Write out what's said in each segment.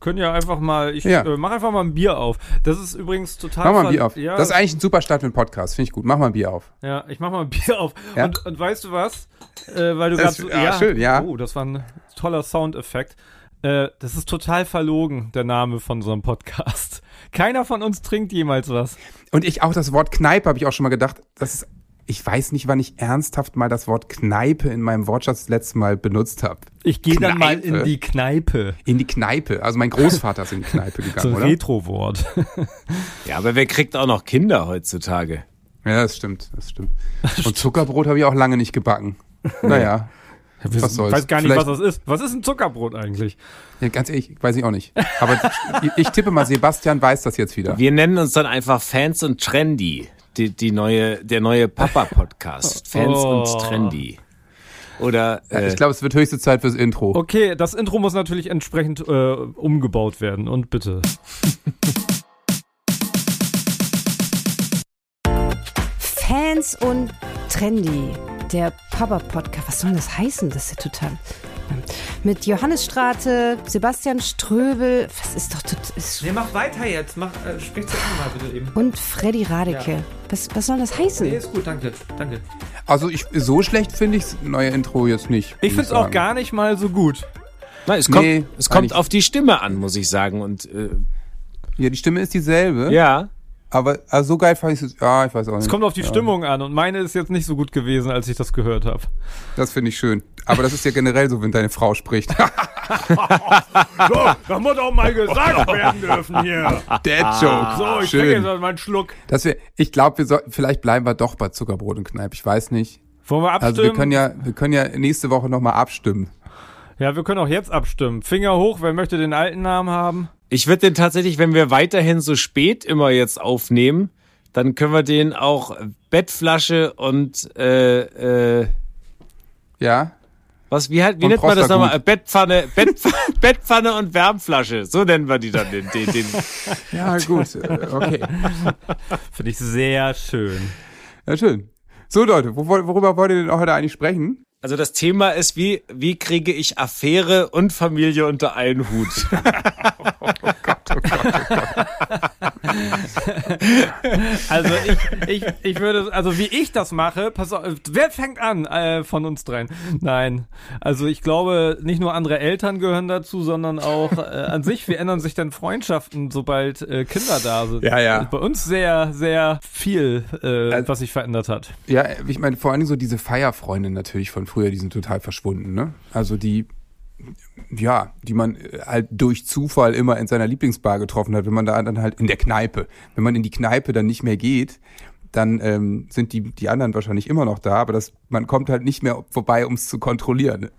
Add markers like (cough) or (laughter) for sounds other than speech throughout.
können ja einfach mal, ich Ja. äh, mach einfach mal ein Bier auf. Das ist übrigens total. Mach mal ein Bier auf. Ja, Das ist eigentlich ein super Start für einen Podcast. Finde ich gut. Mach mal ein Bier auf. ja, ich mach mal ein Bier auf. Ja? Und, und weißt du was? Äh, weil du gerade so, ja, schön, ja. Oh, das war ein toller Soundeffekt. Äh, das ist total verlogen, der Name von unserem Podcast. (laughs) Keiner von uns trinkt jemals was. Und ich auch das Wort Kneipe habe ich auch schon mal gedacht. Das ist, ich weiß nicht, wann ich ernsthaft mal das Wort Kneipe in meinem Wortschatz das letzte Mal benutzt habe. Ich gehe dann mal in die Kneipe. In die Kneipe. Also mein Großvater ist in die Kneipe (laughs) So gegangen, ein oder? Retro-Wort. (laughs) Ja, aber wer kriegt auch noch Kinder heutzutage? Ja, das stimmt, das stimmt. Und Zuckerbrot habe ich auch lange nicht gebacken. Naja, Ich Was soll's? weiß gar nicht, Vielleicht- was das ist. Was ist ein Zuckerbrot eigentlich? ja, ganz ehrlich, weiß ich auch nicht. Aber ich, ich tippe mal, Sebastian weiß das jetzt wieder. Wir nennen uns dann einfach Fans und Trendy. Die, die neue, der neue Papa-Podcast. Fans Oh. und Trendy. Oder Ja, äh, ich glaube, es wird höchste Zeit fürs Intro. Okay, das Intro muss natürlich entsprechend äh, umgebaut werden. Und bitte. Fans und Trendy. Der Papa-Podcast. Was soll das heißen? Das ist ja total. Mit Johannes Strate, Sebastian Ströbel. Was ist doch. Ist, Nee, mach weiter jetzt. Mach, äh, sprich zu Ende mal bitte eben. und Freddy Radeke. Was, was soll das heißen? ist gut, danke. Danke. Also ich, so schlecht finde ich das neue Intro jetzt nicht. Ich muss find's auch gar nicht mal so gut. na, es kommt, Nee, es kommt auf die Stimme an, muss ich sagen. Und äh, Ja, die Stimme ist dieselbe. ja, Aber also so geil fand ich es. Ja, ich weiß auch nicht. Es kommt auf die ja. Stimmung an und meine ist jetzt nicht so gut gewesen, als ich das gehört habe. Das finde ich schön. Aber das ist ja generell so, wenn deine Frau spricht. (laughs) So, das muss auch mal gesagt werden dürfen hier. Dad Joke. So, ich trinke jetzt mal einen Schluck. Dass wir, ich glaube, wir soll, vielleicht bleiben wir doch bei Zuckerbrot und Kneipe. Ich weiß nicht. Wollen wir abstimmen? Also wir können ja, wir können ja nächste Woche nochmal abstimmen. Ja, wir können auch jetzt abstimmen. Finger hoch, wer möchte den alten Namen haben? ich würde den tatsächlich, wenn wir weiterhin so spät immer jetzt aufnehmen, dann können wir den auch Bettflasche und äh, äh, Ja? was, wie, halt, wie nennt man das nochmal? Bettpfanne, Bettpfanne, (laughs) Bettpfanne und Wärmflasche. So nennen wir die dann. Den, den, den. (laughs) Ja, gut. Äh, Okay. (laughs) Finde ich sehr schön. Ja, schön. So, Leute, wo, worüber wollt ihr denn heute eigentlich sprechen? Also das Thema ist, wie, wie kriege ich Affäre und Familie unter einen Hut? (laughs) (laughs) Also ich, ich, ich würde, also wie ich das mache, pass auf, wer fängt an äh, von uns dreien? Nein, also ich glaube, nicht nur andere Eltern gehören dazu, sondern auch äh, an sich, wie ändern sich denn Freundschaften, sobald äh, Kinder da sind? Ja, ja. Bei uns sehr, sehr viel, äh, Also- was sich verändert hat. Ja, ich meine, vor allen Dingen so diese Feierfreunde natürlich von früher, die sind total verschwunden, ne? Also die, ja, die man äh, halt durch Zufall immer in seiner Lieblingsbar getroffen hat, wenn man da dann halt in der Kneipe, wenn man in die Kneipe dann nicht mehr geht, dann ähm, sind die, die anderen wahrscheinlich immer noch da, aber das, man kommt halt nicht mehr vorbei, um es zu kontrollieren.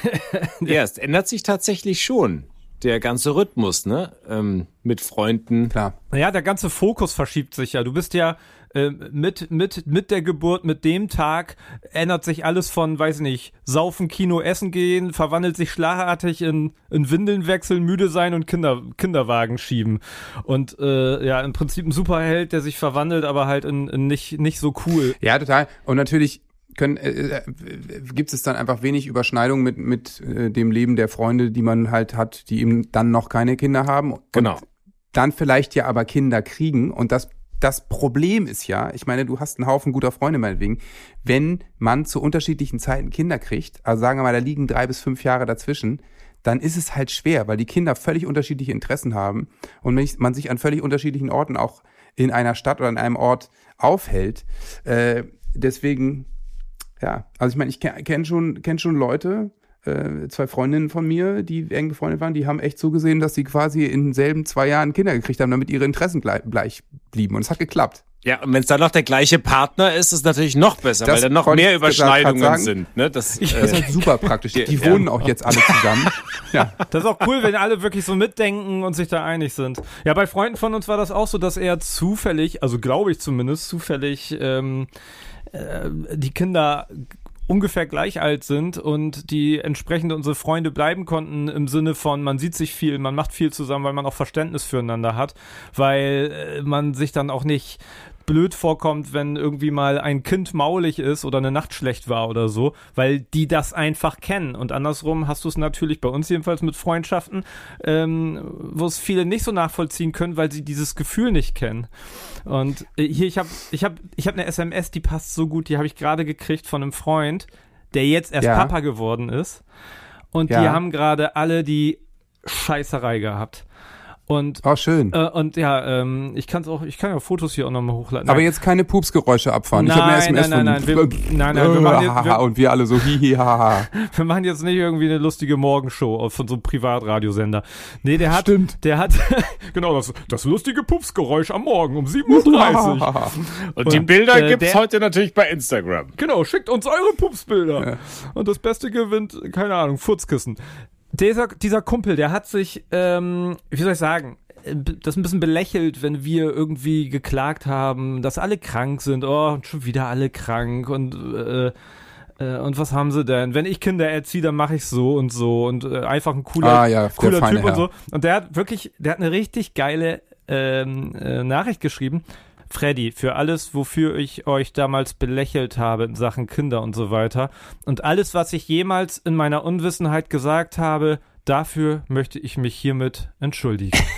(laughs) ja, es ändert sich tatsächlich schon. Der ganze Rhythmus, ne? Ähm, mit Freunden. Klar. Naja, der ganze Fokus verschiebt sich ja. Du bist ja äh, mit, mit, mit der Geburt, mit dem Tag ändert sich alles von, weiß nicht, saufen, Kino, essen gehen, verwandelt sich schlagartig in, in Windeln wechseln, müde sein und Kinder, Kinderwagen schieben. Und äh, ja, im Prinzip ein Superheld, der sich verwandelt, aber halt in, in nicht, nicht so cool. Ja, total. Und natürlich können, äh, äh, gibt es dann einfach wenig Überschneidung mit, mit äh, dem Leben der Freunde, die man halt hat, die eben dann noch keine Kinder haben. Und Genau. Dann vielleicht ja aber Kinder kriegen. Und das, das Problem ist ja, ich meine, du hast einen Haufen guter Freunde meinetwegen, wenn man zu unterschiedlichen Zeiten Kinder kriegt, also sagen wir mal, da liegen drei bis fünf Jahre dazwischen, dann ist es halt schwer, weil die Kinder völlig unterschiedliche Interessen haben und man sich an völlig unterschiedlichen Orten auch in einer Stadt oder in einem Ort aufhält. Äh, deswegen, ja, also ich meine, ich kenne kenn schon, kenn schon Leute, äh, zwei Freundinnen von mir, die eng befreundet waren, die haben echt so gesehen, dass sie quasi in denselben zwei Jahren Kinder gekriegt haben, damit ihre Interessen gleich, gleich blieben. Und es hat geklappt. Ja, und wenn es dann noch der gleiche Partner ist, ist es natürlich noch besser, Das weil dann noch mehr ich Überschneidungen sagen. sind. Ne? Das, Das ist äh, halt super praktisch. Die Ja. wohnen auch jetzt alle zusammen. (laughs) Ja. Das ist auch cool, wenn alle wirklich so mitdenken und sich da einig sind. Ja, bei Freunden von uns war das auch so, dass er zufällig, also glaube ich zumindest, zufällig ähm, äh, die Kinder ungefähr gleich alt sind und die entsprechend unsere Freunde bleiben konnten im Sinne von, man sieht sich viel, man macht viel zusammen, weil man auch Verständnis füreinander hat, weil äh, man sich dann auch nicht blöd vorkommt, wenn irgendwie mal ein Kind maulig ist oder eine Nacht schlecht war oder so, weil die das einfach kennen. Und andersrum hast du es natürlich bei uns jedenfalls mit Freundschaften, ähm, wo es viele nicht so nachvollziehen können, weil sie dieses Gefühl nicht kennen. Und äh, hier, ich habe ich hab, ich hab eine SMS, die passt so gut, die habe ich gerade gekriegt von einem Freund, der jetzt erst Ja. Papa geworden ist. Und Ja. die haben gerade alle die Scheißerei gehabt. Und Oh, schön. äh, und ja, ähm, ich kann auch, ich kann ja Fotos hier auch nochmal hochladen. Aber Nein. jetzt keine Pupsgeräusche abfahren. ich habe eine Nein, SMS nein, nein, von nein, wir- nein, nein, wir machen jetzt- wir- (laughs) und wir alle so hihi haha. (laughs) wir machen jetzt nicht irgendwie eine lustige Morgenshow von so einem Privatradiosender. Nee, der hat, Stimmt. der hat, (laughs) genau, das, das lustige Pupsgeräusch am Morgen um 7.30 Uhr. Und, die Und, Bilder äh, gibt's der- heute natürlich bei Instagram. Genau, schickt uns eure Pupsbilder. Ja. Und das Beste gewinnt, keine Ahnung, Furzkissen. Dieser, dieser Kumpel, der hat sich, ähm, wie soll ich sagen, äh, das ein bisschen belächelt, wenn wir irgendwie geklagt haben, dass alle krank sind. Oh, schon wieder alle krank und äh, äh, und was haben sie denn? Wenn ich Kinder erziehe, dann mache ich so und so und äh, einfach ein cooler, Ah, ja, cooler Typ und Herr. so. Und der hat wirklich, der hat eine richtig geile ähm, äh, Nachricht geschrieben. Freddy, für alles, wofür ich euch damals belächelt habe in Sachen Kinder und so weiter und alles, was ich jemals in meiner Unwissenheit gesagt habe, dafür möchte ich mich hiermit entschuldigen. (laughs)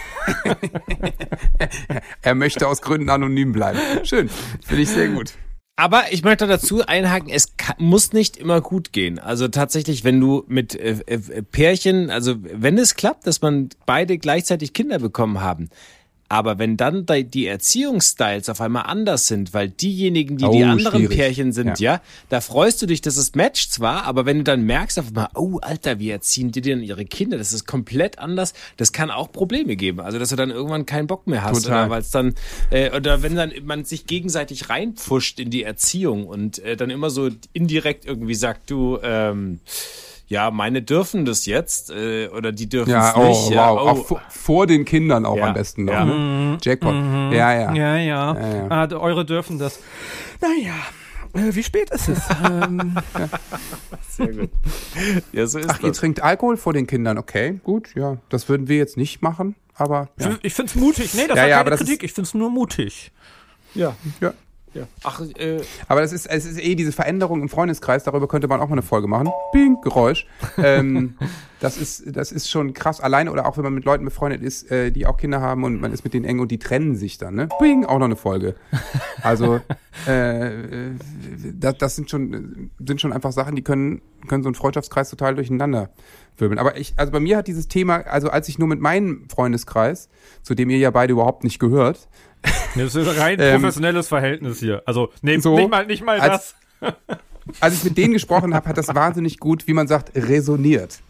Er möchte aus Gründen anonym bleiben. Schön. Finde ich sehr gut. Aber ich möchte dazu einhaken, es kann, muss nicht immer gut gehen. Also tatsächlich, wenn du mit äh, äh, Pärchen, also wenn es klappt, dass man beide gleichzeitig Kinder bekommen haben, aber wenn dann die die Erziehungsstyles auf einmal anders sind, weil diejenigen, die die Oh, anderen schwierig. Pärchen sind, ja. da freust du dich, dass es matcht zwar, aber wenn du dann merkst auf einmal, oh Alter, wie erziehen die denn ihre Kinder? Das ist komplett anders. Das kann auch Probleme geben. Also dass du dann irgendwann keinen Bock mehr hast Total. oder weil es dann äh, oder wenn dann man sich gegenseitig reinpfuscht in die Erziehung und äh, dann immer so indirekt irgendwie sagt, du ähm, ja, meine dürfen das jetzt äh, oder die dürfen es Ja, oh, nicht. ja, wow. oh. Auch vor, vor den Kindern auch Ja, am besten noch. ja. Ne? Jackpot. Ja, ja. Ja, ja. Ja, ja. Ah, eure dürfen das. Naja, äh, wie spät ist es? (laughs) ähm, Sehr gut. Ja, so ist Ach, ihr das. trinkt Alkohol vor den Kindern. Okay, gut. Ja, das würden wir jetzt nicht machen. Aber ja. Ich find's mutig. Nee, das Ja, war ja, keine Kritik. Ich find's nur mutig. Ja. ja. Ja. Ach, äh, Aber das ist, es ist eh diese Veränderung im Freundeskreis, darüber könnte man auch mal eine Folge machen. Bing, Geräusch. ähm, (laughs) das ist, das ist schon krass. Alleine oder auch wenn man mit Leuten befreundet ist, äh, die auch Kinder haben und man ist mit denen eng und die trennen sich dann, ne? Bing, auch noch eine Folge. Also, äh, äh, das, das sind schon, sind schon einfach Sachen, die können, können so einen Freundschaftskreis total durcheinander wirbeln. Aber ich, also bei mir hat dieses Thema, also als ich nur mit meinem Freundeskreis, zu dem ihr ja beide überhaupt nicht gehört, Das ist ein rein Ähm, professionelles Verhältnis hier. Also, nee, so, nicht mal, nicht mal als- das. (laughs) als ich mit denen gesprochen habe, hat das wahnsinnig gut, wie man sagt, resoniert.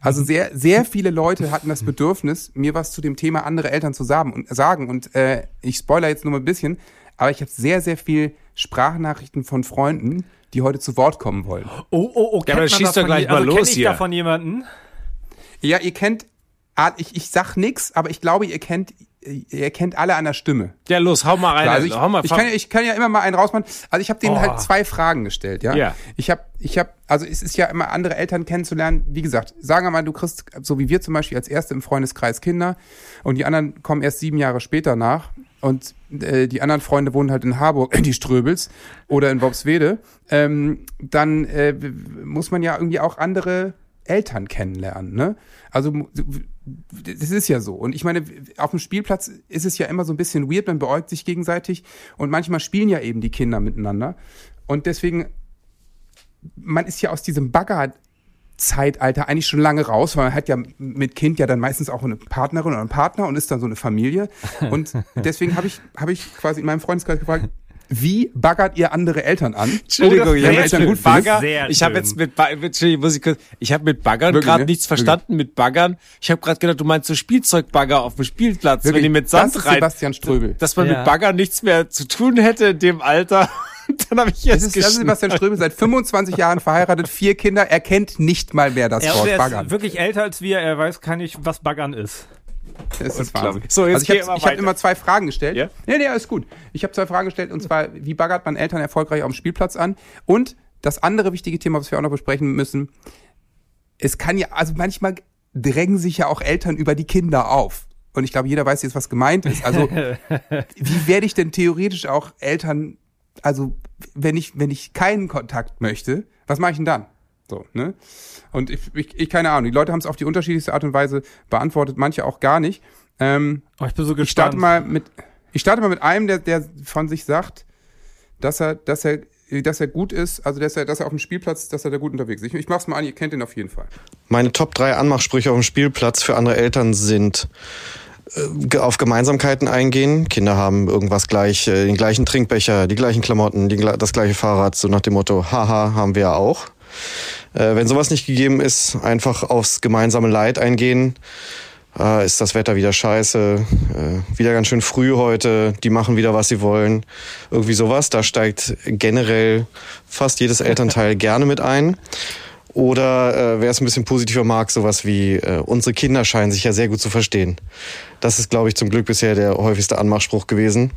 Also sehr, sehr viele Leute hatten das Bedürfnis, mir was zu dem Thema andere Eltern zu sagen und sagen. Und äh, ich spoiler jetzt nur mal ein bisschen, aber ich habe sehr, sehr viel Sprachnachrichten von Freunden, die heute zu Wort kommen wollen. Oh, oh, oh, Ja, aber kennt man schieß das doch gleich je- mal also los ich hier. davon jemanden? Ja, ihr kennt, ah, ich, ich sag nix, aber ich glaube, ihr kennt, ihr kennt alle an der Stimme. ja, los, hau mal rein. Also ich, hau mal ich, kann, ja- ich kann ja immer mal einen rausmachen. Also ich habe denen Oh. halt zwei Fragen gestellt, ja. Ja. Ich habe, ich habe, also es ist ja immer andere Eltern kennenzulernen. Wie gesagt, sagen wir mal, du kriegst, so wie wir zum Beispiel als Erste im Freundeskreis Kinder und die anderen kommen erst sieben Jahre später nach und äh, die anderen Freunde wohnen halt in Harburg, (clears throat) die Ströbels oder in Worpswede. Ähm, dann äh, muss man ja irgendwie auch andere Eltern kennenlernen, ne? Also das ist ja so. Und ich meine, auf dem Spielplatz ist es ja immer so ein bisschen weird, man beäugt sich gegenseitig und manchmal spielen ja eben die Kinder miteinander. Und deswegen, man ist ja aus diesem Bagger-Zeitalter eigentlich schon lange raus, weil man hat ja mit Kind ja dann meistens auch eine Partnerin oder einen Partner und ist dann so eine Familie. Und deswegen habe ich, habe ich quasi in meinem Freundeskreis gefragt, wie baggert ihr andere Eltern an? Entschuldigung, wenn ihr jetzt mit. Bagger. Ich habe schön. jetzt mit, Entschuldigung, muss ich kurz, ich habe mit Baggern gerade ne? nichts verstanden mit Baggern. Ich habe gerade gedacht, du meinst so Spielzeugbagger auf dem Spielplatz, Wirklich, wenn die mit das Sand ist rein, Sebastian Ströbel. dass man Ja. mit Baggern nichts mehr zu tun hätte in dem Alter. (laughs) Dann habe ich Das jetzt ist, das ist. Sebastian Ströbel, seit 25 Jahren verheiratet, vier Kinder, er kennt nicht mal mehr das Er, Wort er Baggern. ist wirklich älter als wir, er weiß gar nicht, was Baggern ist. Das ist. Wahnsinn. So, jetzt also ich habe hab immer zwei Fragen gestellt. Ja? Nee, nee, alles gut. Ich habe zwei Fragen gestellt und zwar, wie baggert man Eltern erfolgreich auf dem Spielplatz an? Und das andere wichtige Thema, was wir auch noch besprechen müssen, es kann ja, also manchmal drängen sich ja auch Eltern über die Kinder auf. und ich glaube, jeder weiß jetzt, was gemeint ist. Also, (laughs) wie werde ich denn theoretisch auch Eltern, also, wenn ich, wenn ich keinen Kontakt möchte, was mache ich denn dann? So, ne? Und ich, ich, ich keine Ahnung. Die Leute haben es auf die unterschiedlichste Art und Weise beantwortet, manche auch gar nicht. Ähm, Oh, ich bin so ich gespannt. starte mal mit, ich starte mal mit einem, der, der von sich sagt, dass er, dass er, dass er gut ist, also dass er, dass er auf dem Spielplatz, dass er da gut unterwegs ist. Ich, ich mach's mal an, ihr kennt ihn auf jeden Fall. Meine Top 3 Anmachsprüche auf dem Spielplatz für andere Eltern sind äh, auf Gemeinsamkeiten eingehen. Kinder haben irgendwas gleich, äh, den gleichen Trinkbecher, die gleichen Klamotten, die, das gleiche Fahrrad, so nach dem Motto, haha, haben wir ja auch. Äh, wenn sowas nicht gegeben ist, einfach aufs gemeinsame Leid eingehen. Äh, ist das Wetter wieder scheiße, äh, wieder ganz schön früh heute, die machen wieder, was sie wollen. Irgendwie sowas. Da steigt generell fast jedes Elternteil (laughs) gerne mit ein. Oder äh, wer es ein bisschen positiver mag, sowas wie äh, unsere Kinder scheinen sich ja sehr gut zu verstehen. Das ist, glaube ich, zum Glück bisher der häufigste Anmachspruch gewesen.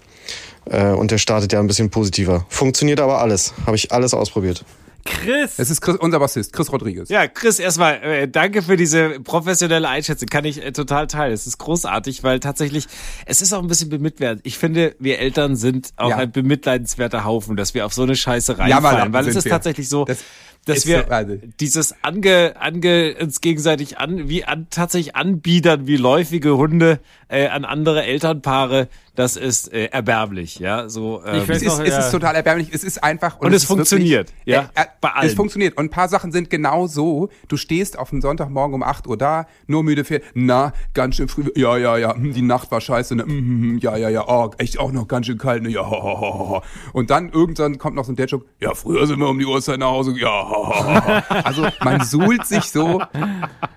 Äh, und der startet ja ein bisschen positiver. Funktioniert aber alles. Habe ich alles ausprobiert. Chris! Es ist Chris, unser Bassist, Chris Rodriguez. Ja, Chris, erstmal äh, danke für diese professionelle Einschätzung. Kann ich äh, total teilen. Es ist großartig, weil tatsächlich, es ist auch ein bisschen bemitleidend. Ich finde, wir Eltern sind auch Ja. ein bemitleidenswerter Haufen, dass wir auf so eine Scheiße reinfallen. weil es ist wir. tatsächlich so, Das dass wir so, also- dieses ange, ange uns gegenseitig an, wie an, tatsächlich anbiedern wie läufige Hunde äh, an andere Elternpaare, das ist äh, erbärmlich, ja. So, Ich weiß Es ist, noch, es ja. ist total erbärmlich. Es ist einfach. Und es ist funktioniert, wirklich, ja, Äh, äh, bei allen. Es funktioniert. Und ein paar Sachen sind genau so. Du stehst auf einem Sonntagmorgen um 8 Uhr da, nur müde für, na, ganz schön früh. Ja, ja, ja, hm, die Nacht war scheiße. Ne? hm, hm, Ja, ja, ja, oh, echt auch noch ganz schön kalt. Ne? Ja, ho, ho, ho, ho. Und dann irgendwann kommt noch so ein Dad-Joke. Ja, früher sind wir um die Uhrzeit nach Hause. Ja, ho, ho, ho. Also man (laughs) suhlt sich so.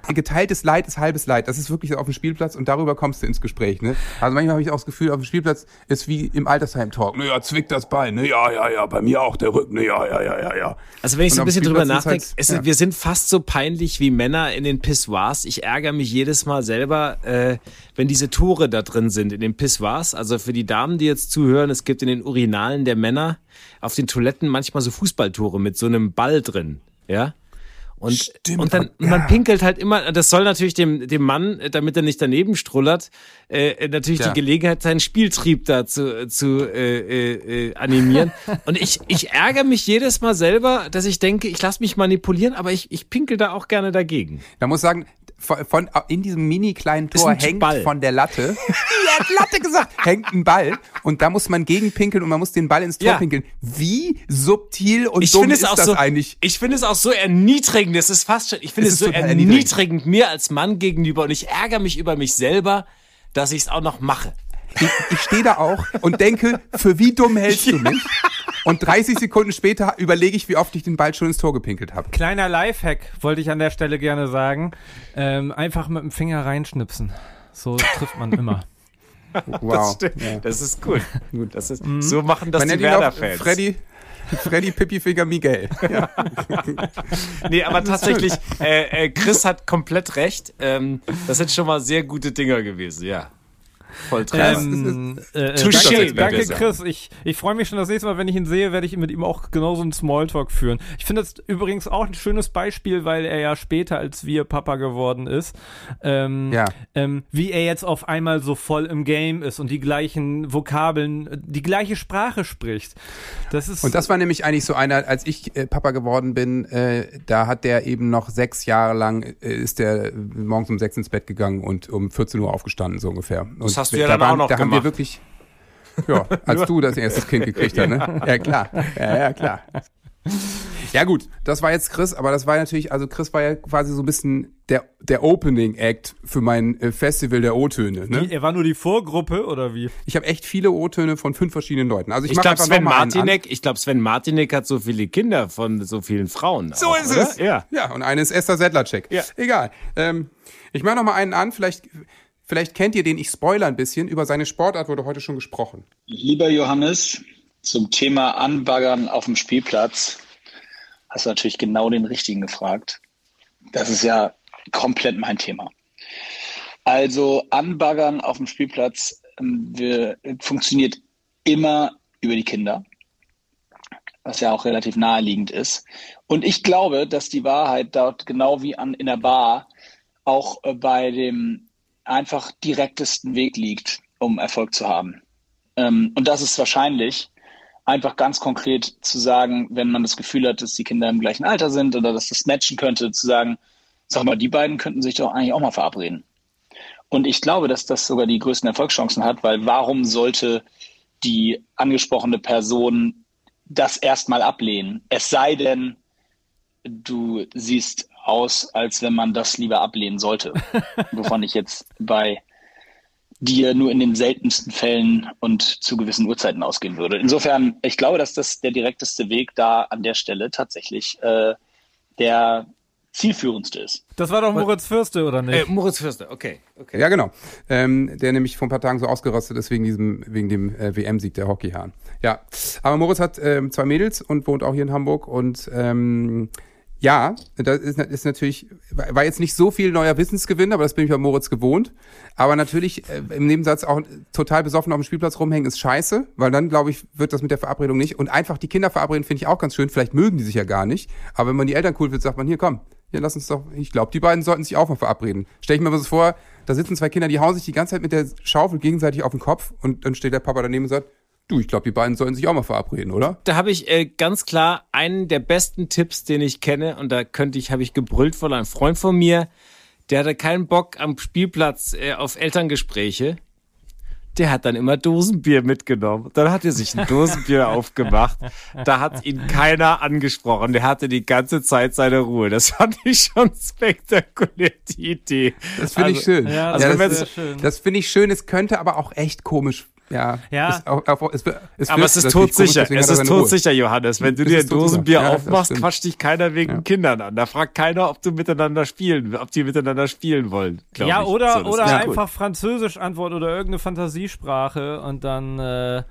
Geteiltes Leid ist halbes Leid. Das ist wirklich auf dem Spielplatz und darüber kommst du ins Gespräch. Ne? Also manchmal habe ich auch das Gefühl, auf dem Spielplatz ist wie im Altersheim-Talk. Ne, ja, zwickt das Bein. Ne, ja, ja, ja, bei mir auch der Rücken. Ne, ja, ja, ja, ja, ja. Also wenn ich so ein bisschen drüber nachdenke, halt- ja. wir sind fast so peinlich wie Männer in den Pissoirs. Ich ärgere mich jedes Mal selber, äh, wenn diese Tore da drin sind in den Pissoirs. Also für die Damen, die jetzt zuhören, es gibt in den Urinalen der Männer auf den Toiletten manchmal so Fußballtore mit so einem Ball drin, ja. Und, Stimmt, und dann, man pinkelt halt immer, das soll natürlich dem, dem Mann, äh, damit er nicht daneben strullert, äh, natürlich Ja. die Gelegenheit, seinen Spieltrieb da zu, zu äh, äh, äh, animieren. (laughs) Und ich, ich ärgere mich jedes Mal selber, dass ich denke, ich lasse mich manipulieren, aber ich, ich pinkel da auch gerne dagegen. Da muss sagen, von, von in diesem mini kleinen Tor hängt Ball. von der Latte, (laughs) ja, hat Latte gesagt, (laughs) hängt ein Ball und da muss man gegenpinkeln und man muss den Ball ins Tor Ja. pinkeln. Wie subtil und Ich dumm finde es ist auch das so, eigentlich? ich finde es auch so erniedrigend. Es ist fast schon, ich finde Es es so total erniedrigend mir als Mann gegenüber und ich ärgere mich über mich selber, dass ich es auch noch mache. Ich, ich stehe da auch und denke, für wie dumm hältst du (laughs) mich? Und 30 Sekunden später überlege ich, wie oft ich den Ball schon ins Tor gepinkelt habe. Kleiner Lifehack wollte ich an der Stelle gerne sagen. Ähm, einfach mit dem Finger reinschnipsen. So trifft man immer. (laughs) Wow. Das ist gut. Das ist, So machen das Man die Werder-Fans. Freddy, Freddy Pippifinger Miguel. (laughs) Ja. Nee, aber tatsächlich, äh, äh, Chris hat komplett recht. Ähm, das sind schon mal sehr gute Dinger gewesen, ja. Voll treffend. Ähm, äh, äh, Touché, danke, danke. Chris. Ich, ich freue mich schon das nächste Mal, wenn ich ihn sehe, werde ich mit ihm auch genauso einen Smalltalk führen. Ich finde das übrigens auch ein schönes Beispiel, weil er ja später als wir Papa geworden ist, ähm, Ja. ähm, wie er jetzt auf einmal so voll im Game ist und die gleichen Vokabeln, äh, die gleiche Sprache spricht. Das ist Und das war nämlich eigentlich so einer, als ich äh, Papa geworden bin, äh, da hat der eben noch sechs Jahre lang, äh, ist der morgens um sechs ins Bett gegangen und um 14 Uhr aufgestanden, so ungefähr. Und hast du ja da dann auch noch Da haben wir gemacht. wirklich, ja, als du das erste Kind gekriegt hast, ne? (laughs) Ja, klar. Ja, ja, klar. Ja gut, das war jetzt Chris, aber das war natürlich, also Chris war ja quasi so ein bisschen der, der Opening Act für mein äh, Festival der O-Töne. Ne? er war nur die Vorgruppe oder wie? Ich habe echt viele O-Töne von fünf verschiedenen Leuten. Also ich, Ich glaube, Sven. Martinek, ich glaube, Sven Martinek hat so viele Kinder von so vielen Frauen. So auch, ist oder? es. Ja. Ja, und eine ist Esther Sedlacek. Ja. Egal. Ähm, ich mache noch mal einen an. Vielleicht, vielleicht kennt ihr den. Ich spoiler ein bisschen. Über seine Sportart wurde heute schon gesprochen. Lieber Johannes, zum Thema Anbaggern auf dem Spielplatz hast du natürlich genau den richtigen gefragt. Das ist ja komplett mein Thema. Also Anbaggern auf dem Spielplatz ähm, wir, funktioniert immer über die Kinder, was ja auch relativ naheliegend ist. Und ich glaube, dass die Wahrheit dort genau wie an, in der Bar auch äh, bei dem einfach direktesten Weg liegt, um Erfolg zu haben. Ähm, und das ist wahrscheinlich einfach ganz konkret zu sagen, wenn man das Gefühl hat, dass die Kinder im gleichen Alter sind oder dass das matchen könnte, zu sagen, sag mal, die beiden könnten sich doch eigentlich auch mal verabreden. Und ich glaube, dass das sogar die größten Erfolgschancen hat, weil warum sollte die angesprochene Person das erstmal ablehnen? Es sei denn, du siehst aus, als wenn man das lieber ablehnen sollte. (laughs) Wovon ich jetzt bei dir nur in den seltensten Fällen und zu gewissen Uhrzeiten ausgehen würde. Insofern, ich glaube, dass das der direkteste Weg da an der Stelle tatsächlich äh, der zielführendste ist. Das war doch Moritz Fürste, oder nicht? Äh, Moritz Fürste, okay. okay. Ja, genau. Ähm, der nämlich vor ein paar Tagen so ausgerostet ist wegen diesem, wegen dem äh, WM-Sieg der Hockeyhahn. Ja. Aber Moritz hat ähm, zwei Mädels und wohnt auch hier in Hamburg und ähm, ja, das ist, ist natürlich, war jetzt nicht so viel neuer Wissensgewinn, aber das bin ich bei Moritz gewohnt. Aber natürlich äh, im Nebensatz auch total besoffen auf dem Spielplatz rumhängen ist scheiße, weil dann, glaube ich, wird das mit der Verabredung nicht. Und einfach die Kinder verabreden finde ich auch ganz schön. Vielleicht mögen die sich ja gar nicht. Aber wenn man die Eltern cool wird, sagt man, hier komm, hier lass uns doch, ich glaube, die beiden sollten sich auch mal verabreden. Stell ich mir mal so vor, da sitzen zwei Kinder, die hauen sich die ganze Zeit mit der Schaufel gegenseitig auf den Kopf und dann steht der Papa daneben und sagt, Du, ich glaube, die beiden sollten sich auch mal verabreden, oder? Da habe ich äh, ganz klar einen der besten Tipps, den ich kenne, und da könnte ich, habe ich gebrüllt von einem Freund von mir, der hatte keinen Bock am Spielplatz äh, auf Elterngespräche. Der hat dann immer Dosenbier mitgenommen. Dann hat er sich ein Dosenbier (laughs) aufgemacht. Da hat ihn keiner angesprochen. Der hatte die ganze Zeit seine Ruhe. Das fand ich schon spektakulär, die Idee. Das finde also, ich schön. Ja, also das das, sehr schön. das finde ich schön. Es könnte aber auch echt komisch ja, Ja. Ist auch, auch, es, es Aber es ist komisch, todsicher. Es ist todsicher, Johannes. Wenn du Es dir ein ist. Dosenbier Ja, aufmachst, quatscht dich keiner wegen Ja. Kindern an. Da fragt keiner, ob du miteinander spielen, ob die miteinander spielen wollen. Ja, ich. oder, So, oder ist gut. einfach Französisch antworten oder irgendeine Fantasiesprache und dann äh, äh,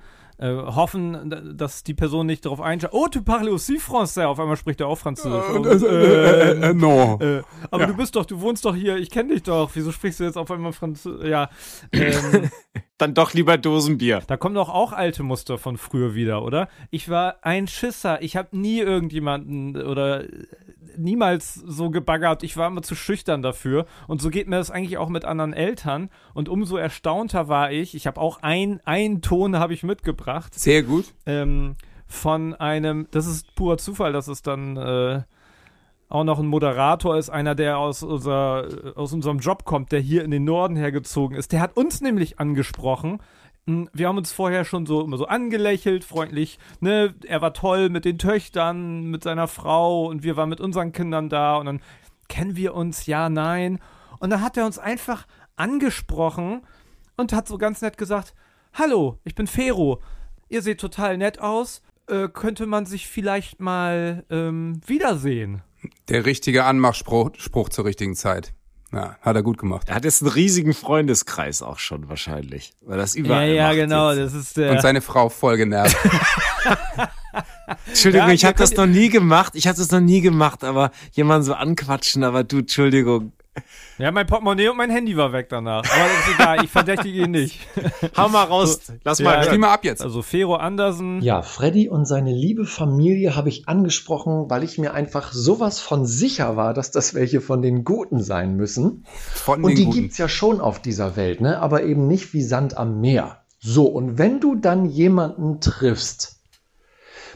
hoffen, dass die Person nicht darauf einschaltet. Oh, tu parles aussi français. Auf einmal spricht er auch Französisch. Und, äh, äh, äh, no. äh, aber Ja. du bist doch, du wohnst doch hier, ich kenne dich doch. Wieso sprichst du jetzt auf einmal Französisch? Ja. (laughs) Ähm, Dann doch lieber Dosenbier. da kommen doch auch alte Muster von früher wieder, oder? Ich war ein Schisser. Ich habe nie irgendjemanden oder äh, niemals so gebaggert. Ich war immer zu schüchtern dafür. Und so geht mir das eigentlich auch mit anderen Eltern. Und umso erstaunter war ich. Ich habe auch ein, einen Ton habe ich mitgebracht Sehr gut. ähm, von einem, das ist purer Zufall, dass es dann äh, auch noch ein Moderator ist, einer, der aus, unser, aus unserem Job kommt, der hier in den Norden hergezogen ist. Der hat uns nämlich angesprochen. Hm, Wir haben uns vorher schon so immer so angelächelt, freundlich. Ne, er war toll mit den Töchtern, mit seiner Frau und wir waren mit unseren Kindern da und dann kennen wir uns, ja, nein. Und dann hat er uns einfach angesprochen und hat so ganz nett gesagt: Hallo, ich bin Fero. Ihr seht total nett aus. Äh, könnte man sich vielleicht mal ähm, wiedersehen? Der richtige Anmachspruch Spruch zur richtigen Zeit. Ja, hat er gut gemacht. Er hat jetzt einen riesigen Freundeskreis auch schon wahrscheinlich. Weil das überall macht Jetzt. genau, Das ist der. Und seine Frau voll genervt. (laughs) Entschuldigung, Ja, ich habe das noch nie gemacht. Ich habe das noch nie gemacht, aber jemanden so anquatschen, aber du, Entschuldigung. Ja, mein Portemonnaie und mein Handy war weg danach. Aber das ist egal, ich verdächtige ihn nicht. (laughs) Hau mal raus. Lass Ja, mal ja. Spiel mal ab jetzt. Also Fero Andersen. Ja, Freddy und seine liebe Familie habe ich angesprochen, weil ich mir einfach sowas von sicher war, dass das welche von den Guten sein müssen. Von Und den die Guten. gibt's ja schon auf dieser Welt, ne? Aber eben nicht wie Sand am Meer. So, und wenn du dann jemanden triffst,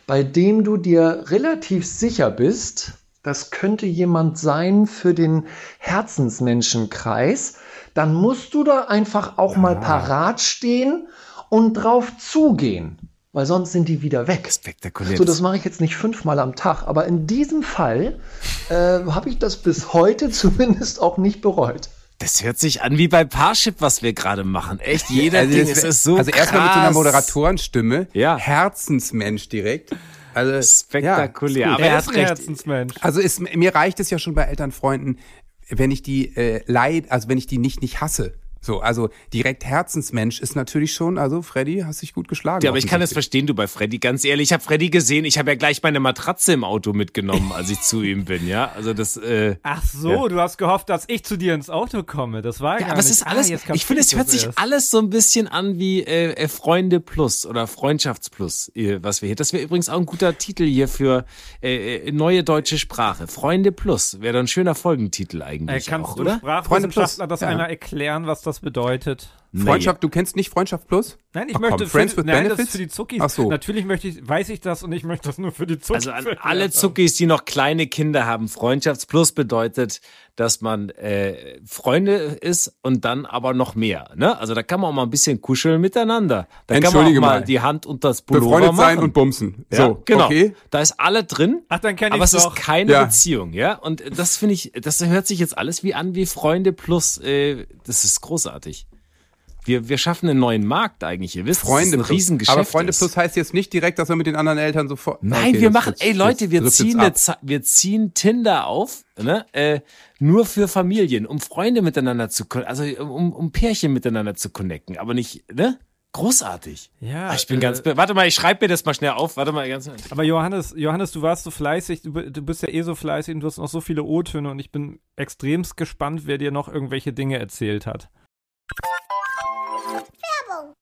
bei dem du dir relativ sicher bist, das könnte jemand sein für den Herzensmenschenkreis, dann musst du da einfach auch mal parat stehen und drauf zugehen, weil sonst sind die wieder weg. Spektakulär. So, das mache ich jetzt nicht fünfmal am Tag, aber in diesem Fall äh, habe ich das bis heute (laughs) zumindest auch nicht bereut. Das hört sich an wie bei Parship, was wir gerade machen. Echt, jeder Also, Ding, das es ist so also erstmal mit so einer. Moderatorenstimme. Ja. Herzensmensch direkt. Also, Spektakulär. Ja, Aber er hat recht. Herzensmensch. Also ist, mir reicht es ja schon bei Elternfreunden, wenn ich die äh, leid, also wenn ich die nicht nicht hasse. So, also direkt Herzensmensch ist natürlich schon, also Freddy, hast dich gut geschlagen. Ja, aber ich kann es verstehen, du bei Freddy. Ganz ehrlich, ich habe Freddy gesehen. Ich habe ja gleich meine Matratze im Auto mitgenommen, als ich zu ihm bin. Ja, also das. Äh, Ach so, du hast gehofft, dass ich zu dir ins Auto komme. Das war ja, gar aber es nicht. ist alles. Ah, jetzt kapier ich finde, es das hört sich alles so ein bisschen an wie äh, äh, Freunde Plus oder Freundschaftsplus, äh, was wir hier. Das wäre übrigens auch ein guter Titel hier für äh, äh, neue deutsche Sprache. Freunde Plus wäre doch ein schöner Folgentitel Äh, eigentlich kannst auch, du oder? Sprachwissenschaftler Freunde das Plus, ja. einmal erklären, was das was bedeutet. Freundschaft, du kennst nicht Freundschaft Plus? Nein, ich Ach komm, möchte Friends für, with nein, das Benefits? ist für die Zuckis. Ach so. Natürlich möchte ich, weiß ich das und ich möchte das nur für die Zuckis. Also an alle Zuckis, die noch kleine Kinder haben, Freundschaftsplus bedeutet, dass man äh, Freunde ist und dann aber noch mehr. Ne? Also da kann man auch mal ein bisschen kuscheln miteinander. Da kann man auch Entschuldige mal, mal. die Hand unter das Pullover Befreundet sein machen. und bumsen. Ja, so, genau. okay. Da ist alle drin. Ach, dann kenn aber ich's es doch. ist keine Ja. Beziehung, ja. Und das finde ich, das hört sich jetzt alles wie an wie Freunde plus. Äh, das ist großartig. Wir, wir schaffen einen neuen Markt eigentlich. Ihr wisst, Freunde das ist ein Plus. Riesengeschäft. Aber Freunde ist. Plus heißt jetzt nicht direkt, dass wir mit den anderen Eltern sofort. Nein, Okay, wir machen, ey Leute, wir ziehen, eine, wir ziehen Tinder auf, ne, äh, nur für Familien, um Freunde miteinander zu, also um, um Pärchen miteinander zu connecten, aber nicht, ne? Großartig. Ja, Ah, ich bin äh, ganz, warte mal, ich schreibe mir das mal schnell auf, warte mal ganz, Aber Johannes, Johannes, du warst so fleißig, du, du bist ja eh so fleißig und du hast noch so viele O-Töne und ich bin extremst gespannt, wer dir noch irgendwelche Dinge erzählt hat.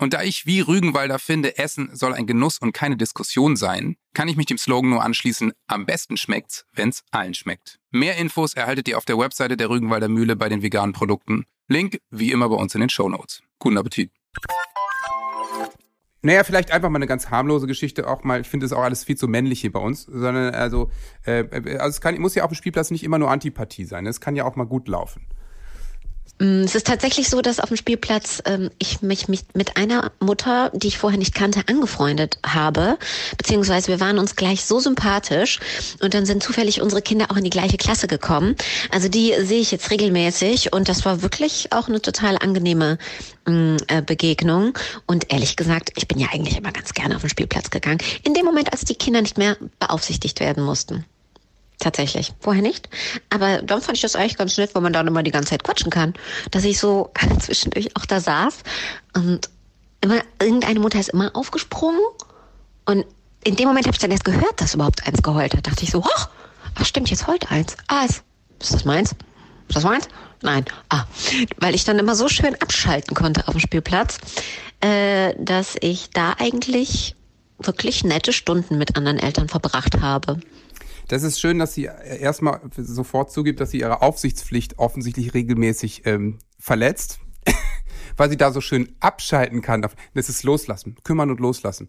Und da ich wie Rügenwalder finde, Essen soll ein Genuss und keine Diskussion sein, kann ich mich dem Slogan nur anschließen, am besten schmeckt's, wenn's allen schmeckt. Mehr Infos erhaltet ihr auf der Webseite der Rügenwalder Mühle bei den veganen Produkten. Link wie immer bei uns in den Shownotes. Guten Appetit. Naja, vielleicht einfach mal eine ganz harmlose Geschichte auch mal. Ich finde es auch alles viel zu männlich hier bei uns, sondern also, äh, also es kann, muss ja auf dem Spielplatz nicht immer nur Antipathie sein. Es kann ja auch mal gut laufen. Mm, Es ist tatsächlich so, dass auf dem Spielplatz ähm, ich mich, mit einer Mutter, die ich vorher nicht kannte, angefreundet habe. Beziehungsweise wir waren uns gleich so sympathisch und dann sind zufällig unsere Kinder auch in die gleiche Klasse gekommen. Also die sehe ich jetzt regelmäßig und das war wirklich auch eine total angenehme mm, äh, Begegnung. Und ehrlich gesagt, ich bin ja eigentlich immer ganz gerne auf den Spielplatz gegangen. In dem Moment, als die Kinder nicht mehr beaufsichtigt werden mussten. Tatsächlich. Vorher nicht. Aber dann fand ich das eigentlich ganz nett, weil man dann immer die ganze Zeit quatschen kann. Dass ich so (laughs) zwischendurch auch da saß und immer, irgendeine Mutter ist immer aufgesprungen. Und in dem Moment habe ich dann erst gehört, dass überhaupt eins geheult hat. Dachte ich so, ach, ach stimmt, jetzt heult eins. Ah, ist, ist das meins? Ist das meins? Nein. Ah, weil ich dann immer so schön abschalten konnte auf dem Spielplatz, äh, dass ich da eigentlich wirklich nette Stunden mit anderen Eltern verbracht habe. Das ist schön, dass sie erstmal sofort zugibt, dass sie ihre Aufsichtspflicht offensichtlich regelmäßig ähm, verletzt, (laughs) weil sie da so schön abschalten kann. Das ist loslassen, kümmern und loslassen.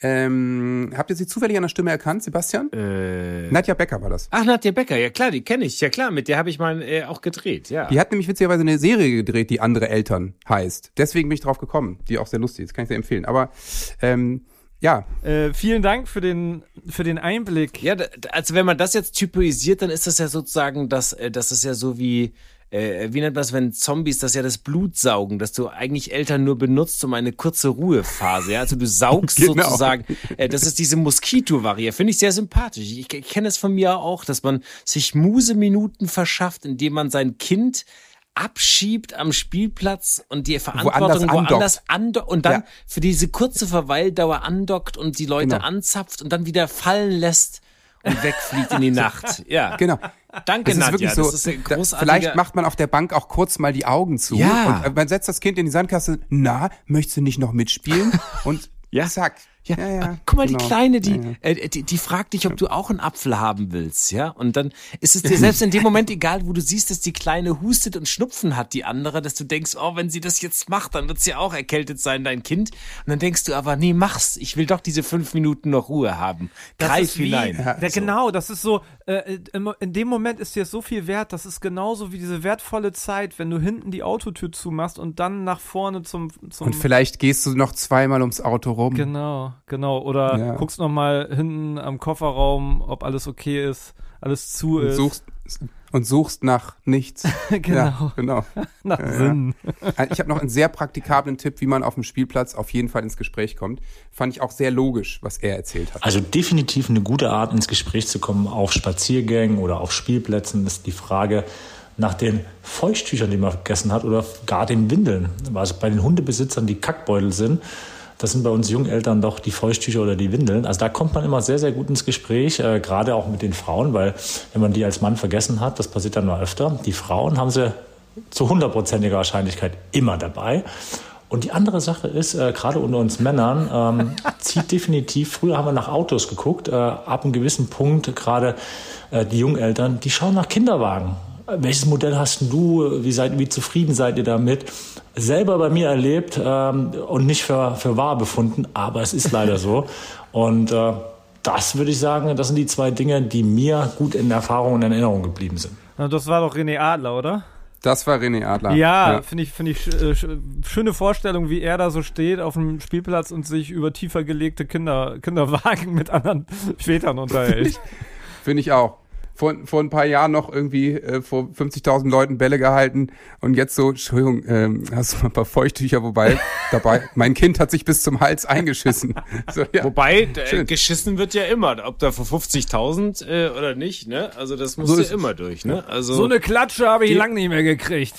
Ähm, habt ihr sie zufällig an der Stimme erkannt, Sebastian? Äh, Nadja Becker war das. ach, Nadja Becker, ja klar, die kenne ich, ja klar, mit der habe ich mal äh, auch gedreht, ja. Die hat nämlich witzigerweise eine Serie gedreht, die andere Eltern heißt. Deswegen bin ich drauf gekommen, die auch sehr lustig ist, kann ich sehr empfehlen. Aber ähm, ja, Äh, vielen Dank für den, für den Einblick. Ja, da- also wenn man das jetzt typisiert, dann ist das ja sozusagen, das, äh, das ist ja so wie, äh, wie nennt man das, wenn Zombies das ja das Blut saugen, dass du eigentlich Eltern nur benutzt um eine kurze Ruhephase. Ja? Also du saugst (laughs) Genau. sozusagen, äh, das ist diese Moskito-Variante. Finde ich sehr sympathisch. Ich, ich kenne es von mir auch, dass man sich Museminuten verschafft, indem man sein Kind abschiebt am Spielplatz und die Verantwortung woanders andockt und dann Ja. für diese kurze Verweildauer andockt und die Leute Genau. anzapft und dann wieder fallen lässt und wegfliegt in die (laughs) Nacht. Ja. genau. Danke, Das ist Nadja. wirklich so. das ist ein großartiger... vielleicht macht man auf der Bank auch kurz mal die Augen zu. Ja. Und man setzt das Kind in die Sandkasse. Na, möchtest du nicht noch mitspielen? (laughs) Und Ja. zack. Ja, ja, ja, guck mal, genau. die Kleine, die, Ja, ja. Äh, die, die fragt dich, ob du auch einen Apfel haben willst, ja? Und dann ist es (laughs) dir selbst in dem Moment egal, wo du siehst, dass die Kleine hustet und Schnupfen hat, die andere, dass du denkst, oh, wenn sie das jetzt macht, dann wird sie auch erkältet sein, dein Kind. Und dann denkst du aber, nee, mach's. Ich will doch diese fünf Minuten noch Ruhe haben. Das Greif ist wie, hinein. Ja, Genau, das ist so, äh, im- in dem Moment ist dir so viel wert, das ist genauso wie diese wertvolle Zeit, wenn du hinten die Autotür zumachst und dann nach vorne zum, zum Und vielleicht gehst du noch zweimal ums Auto rum. Genau, genau. Oder Ja. guckst noch mal hinten am Kofferraum, ob alles okay ist, alles zu Und ist. suchst, und suchst nach nichts. (laughs) Genau. Ja, genau. (laughs) Nach Ja, ja. Sinn. Ich habe noch einen sehr praktikablen Tipp, wie man auf dem Spielplatz auf jeden Fall ins Gespräch kommt. Fand ich auch sehr logisch, was er erzählt hat. Also definitiv eine gute Art, ins Gespräch zu kommen auf Spaziergängen oder auf Spielplätzen, ist die Frage nach den Feuchttüchern, die man vergessen hat oder gar den Windeln. Also bei den Hundebesitzern, die Kackbeutel sind, das sind bei uns jungen Eltern doch die Feuchttücher oder die Windeln. Also da kommt man immer sehr, sehr gut ins Gespräch, äh, gerade auch mit den Frauen, weil wenn man die als Mann vergessen hat, das passiert dann nur öfter, die Frauen haben sie zu hundertprozentiger Wahrscheinlichkeit immer dabei. Und die andere Sache ist, äh, gerade unter uns Männern, ähm, (laughs) zieht definitiv, früher haben wir nach Autos geguckt, äh, ab einem gewissen Punkt, gerade äh, die jungen Eltern, die schauen nach Kinderwagen. Welches Modell hast du? Wie, seid, wie zufrieden seid ihr damit? Selber bei mir erlebt ähm, und nicht für, für wahr befunden, aber es ist leider so. (laughs) Und äh, das würde ich sagen, das sind die zwei Dinge, die mir gut in Erfahrung und in Erinnerung geblieben sind. Das war doch René Adler, oder? Das war René Adler. Ja, finde ich, finde ich äh, sch- schöne Vorstellung, wie er da so steht auf dem Spielplatz und sich über tiefer gelegte Kinder, Kinderwagen (laughs) mit anderen Vätern unterhält. Finde ich auch. Vor, vor ein paar Jahren noch irgendwie äh, vor 50.000 Leuten Bälle gehalten und jetzt so, Entschuldigung, ähm, hast du mal ein paar Feuchttücher wobei (laughs) dabei? Mein Kind hat sich bis zum Hals eingeschissen. (laughs) So, ja. Wobei, äh, geschissen wird ja immer, ob da für 50.000 äh, oder nicht, ne? Also das muss So ja ist es. immer durch, ne? Also so eine Klatsche habe ich lang nicht mehr gekriegt.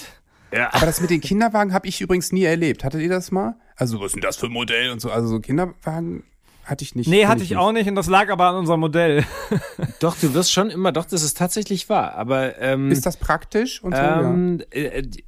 ja. Aber das mit den Kinderwagen habe ich übrigens nie erlebt. Hattet ihr das mal? Also, was ist denn das für ein Modell und so? Also, so Kinderwagen hatte ich nicht. Nee, hatte ich auch nicht und das lag aber an unserem Modell. (laughs) Doch, du wirst schon immer, doch, das ist tatsächlich wahr. Aber ähm, Ist das praktisch und so? ähm, äh, die-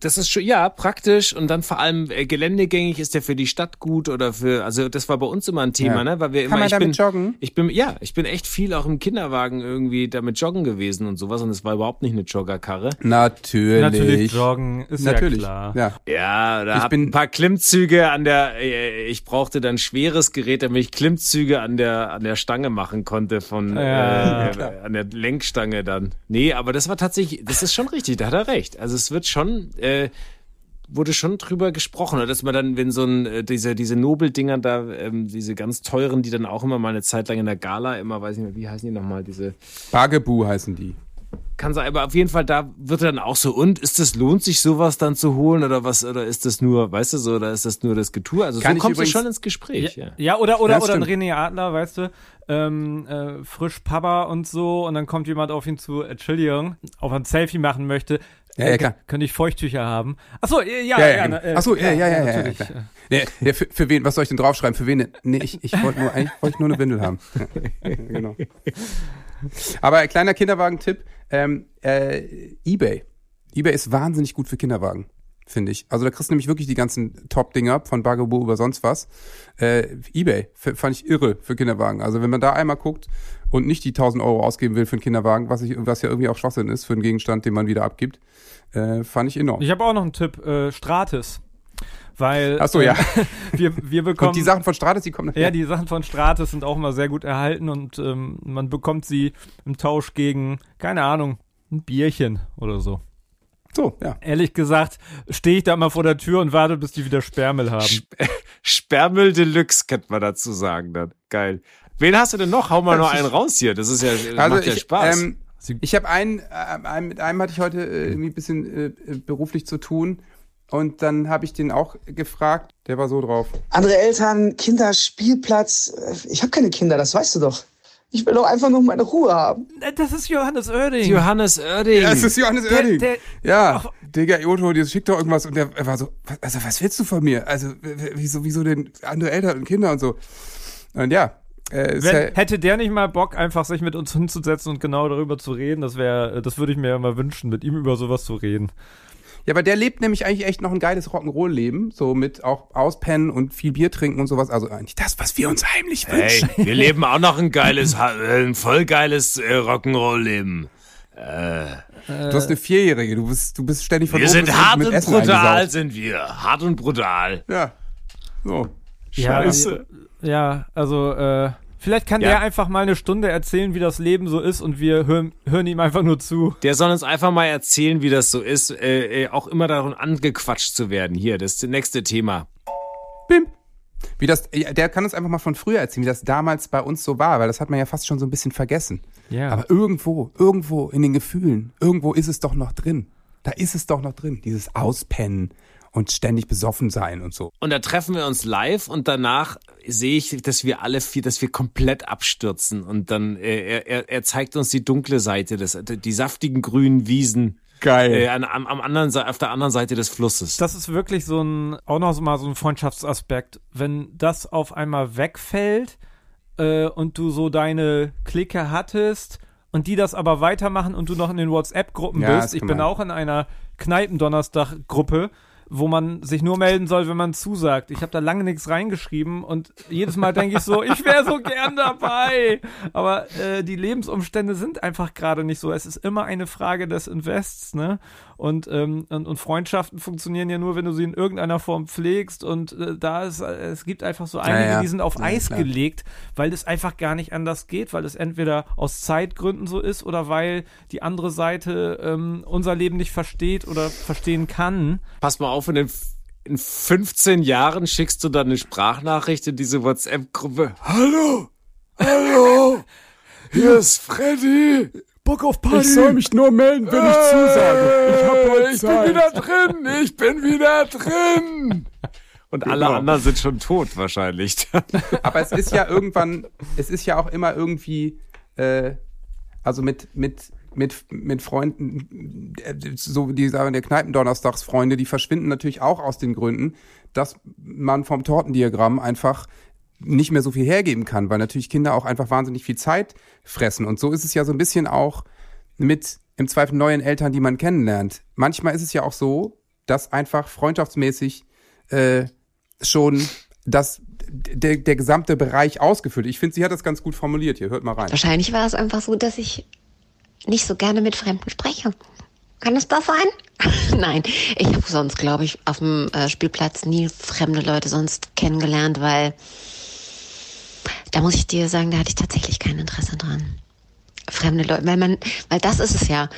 das ist schon, ja, praktisch und dann vor allem äh, geländegängig ist der für die Stadt gut oder für, also das war bei uns immer ein Thema, Ja. ne, weil wir Kann immer, man ich damit bin, joggen? ich bin, ja, ich bin echt viel auch im Kinderwagen irgendwie damit joggen gewesen und sowas und es war überhaupt nicht eine Joggerkarre. Natürlich. Natürlich, joggen, ist Natürlich. ja klar. Ja. Ja, da Ich hab bin- ein paar Klimmzüge an der, äh, ich brauchte dann schweres Gerät, damit ich Klimmzüge an der, an der Stange machen konnte von, Ja, äh, äh, an der Lenkstange dann. Nee, aber das war tatsächlich, das ist schon richtig, da hat er recht. Also es wird schon, äh, wurde schon drüber gesprochen, oder dass man dann, wenn so ein, äh, diese, diese Nobeldinger da, ähm, diese ganz teuren, die dann auch immer mal eine Zeit lang in der Gala immer, weiß nicht mehr, wie heißen die nochmal, diese, Bagebu heißen die. kann sein, aber auf jeden Fall, da wird dann auch so, und ist das, lohnt sich sowas dann zu holen oder was, oder ist das nur, weißt du so, oder ist das nur das Getue? Also Kann so ich kommst du übrigens- schon ins Gespräch, ja. Ja, oder, oder, Ja, oder ein. René Adler, weißt du, ähm, äh, frisch Papa und so, und dann kommt jemand auf ihn zu, Entschuldigung, ob er ein Selfie machen möchte. Ja, ja, Äh, klar. Könnte ich Feuchttücher haben? Achso, ja, ja, Ja, ja, ja. genau. äh, Ach so, ja, ja, ja, ja, ja, klar. Nee, nee, für, für wen, was soll ich denn draufschreiben? Für wen? Nee, ich, ich wollte nur, eigentlich wollte ich nur eine Windel haben. Ja, genau. Aber ein kleiner Kinderwagen-Tipp, ähm, äh, Ebay. Ebay ist wahnsinnig gut für Kinderwagen, finde ich. Also da kriegst du nämlich wirklich die ganzen Top-Dinger von Bugaboo über sonst was. Äh, Ebay fand ich irre für Kinderwagen. Also wenn man da einmal guckt und nicht die 1000 Euro ausgeben will für einen Kinderwagen, was, ich, was ja irgendwie auch Schwachsinn ist für einen Gegenstand, den man wieder abgibt, äh, fand ich enorm. Ich habe auch noch einen Tipp, äh, Stratis. Weil Ach so, ja. ähm, (laughs) wir, wir bekommen Und die Sachen von Stratis, die kommen nachher. Ja, die Sachen von Stratis sind auch immer sehr gut erhalten und ähm, man bekommt sie im Tausch gegen, keine Ahnung, ein Bierchen oder so. So, ja. Ehrlich gesagt, stehe ich da mal vor der Tür und warte, bis die wieder Sperrmüll haben. (laughs) Sperrmüll Deluxe, könnte man dazu sagen dann. Geil. Wen hast du denn noch? Hau mal noch einen raus hier. Das ist ja, das Also macht ja ich, Spaß. ähm, ich habe einen, äh, einen, mit einem hatte ich heute äh, irgendwie ein bisschen äh, äh, beruflich zu tun. Und dann habe ich den auch gefragt, der war so drauf. Andere Eltern, Kinder, Spielplatz. Ich habe keine Kinder, das weißt du doch. Ich will doch einfach nur meine Ruhe haben. Äh, Das ist Johannes Oerding. Johannes Oerding. Ja, es ist Johannes Der- Oerding. der- ja, Digga, Otto, dir schickt doch irgendwas. Und der er war so, was, also was willst du von mir? Also, wieso, wieso denn andere Eltern und Kinder und so? Und ja, äh, Wenn, ja, hätte der nicht mal Bock, einfach sich mit uns hinzusetzen und genau darüber zu reden, das wäre, das würde ich mir immer wünschen, mit ihm über sowas zu reden. ja, aber der lebt nämlich eigentlich echt noch ein geiles Rock'n'Roll-Leben. So mit auch auspennen und viel Bier trinken und sowas. Also eigentlich das, was wir uns heimlich Hey, wünschen. wir (laughs) leben auch noch ein geiles, äh, ein voll geiles äh, Rock'n'Roll-Leben. Du hast eine Vierjährige, du bist, du bist ständig von Wir oben sind hart und mit Essen brutal, eingesaugt. sind wir. Hart und brutal. Ja. So. Ja, Scheiße. Ja, also, äh, vielleicht kann Ja. der einfach mal eine Stunde erzählen, wie das Leben so ist und wir hören, hören ihm einfach nur zu. Der soll uns einfach mal erzählen, wie das so ist, äh, äh, auch immer darum angequatscht zu werden. Hier, das ist das nächste Thema. Bim. Wie das, der kann uns einfach mal von früher erzählen, wie das damals bei uns so war, weil das hat man ja fast schon so ein bisschen vergessen. Ja. Aber irgendwo, irgendwo in den Gefühlen, irgendwo ist es doch noch drin. Da ist es doch noch drin, dieses Auspennen und ständig besoffen sein und so. Und da treffen wir uns live und danach sehe ich, dass wir alle vier, dass wir komplett abstürzen und dann äh, er, er zeigt uns die dunkle Seite des, die saftigen grünen Wiesen. Geil. Äh, an, am, am anderen, auf der anderen Seite des Flusses. Das ist wirklich so ein, auch noch so mal so ein Freundschaftsaspekt. Wenn das auf einmal wegfällt äh, und du so deine Clique hattest und die das aber weitermachen und du noch in den WhatsApp-Gruppen Ja, bist. ist Ich bin auch in einer Kneipendonnerstag-Gruppe, wo man sich nur melden soll, wenn man zusagt. Ich habe da lange nichts reingeschrieben und jedes Mal denke ich so, (laughs) ich wäre so gern dabei. Aber äh, die Lebensumstände sind einfach gerade nicht so. Es ist immer eine Frage des Invests, ne? Und, ähm, und, und Freundschaften funktionieren ja nur, wenn du sie in irgendeiner Form pflegst. Und äh, da ist, äh, es gibt einfach so einige, ja. die sind auf Ja, Eis klar. gelegt, weil es einfach gar nicht anders geht, weil es entweder aus Zeitgründen so ist oder weil die andere Seite ähm, unser Leben nicht versteht oder verstehen kann. Pass mal auf, in, den, F- in 15 Jahren schickst du dann eine Sprachnachricht in diese WhatsApp-Gruppe. Hallo, hallo, hier ist Freddy. Bock auf Party! Ich soll mich nur melden, wenn ich zusage. Ich hab heute ich Zeit. bin wieder drin, ich bin wieder drin. Und alle Genau. anderen sind schon tot wahrscheinlich. (laughs) Aber es ist ja irgendwann, es ist ja auch immer irgendwie, äh, also mit, mit, mit, mit Freunden, so die sagen, der Kneipendonnerstagsfreunde, die verschwinden natürlich auch aus den Gründen, dass man vom Tortendiagramm einfach nicht mehr so viel hergeben kann, weil natürlich Kinder auch einfach wahnsinnig viel Zeit fressen. Und so ist es ja so ein bisschen auch mit im Zweifel neuen Eltern, die man kennenlernt. Manchmal ist es ja auch so, dass einfach freundschaftsmäßig äh, schon das, der, der gesamte Bereich ausgefüllt. Ich finde, sie hat das ganz gut formuliert hier. Hört mal rein. Wahrscheinlich war es einfach so, dass ich nicht so gerne mit Fremden spreche. Kann es das sein? (laughs) Nein, ich habe sonst, glaube ich, auf dem äh, Spielplatz nie fremde Leute sonst kennengelernt, weil da muss ich dir sagen, da hatte ich tatsächlich kein Interesse dran. Fremde Leute, weil man, weil das ist es ja.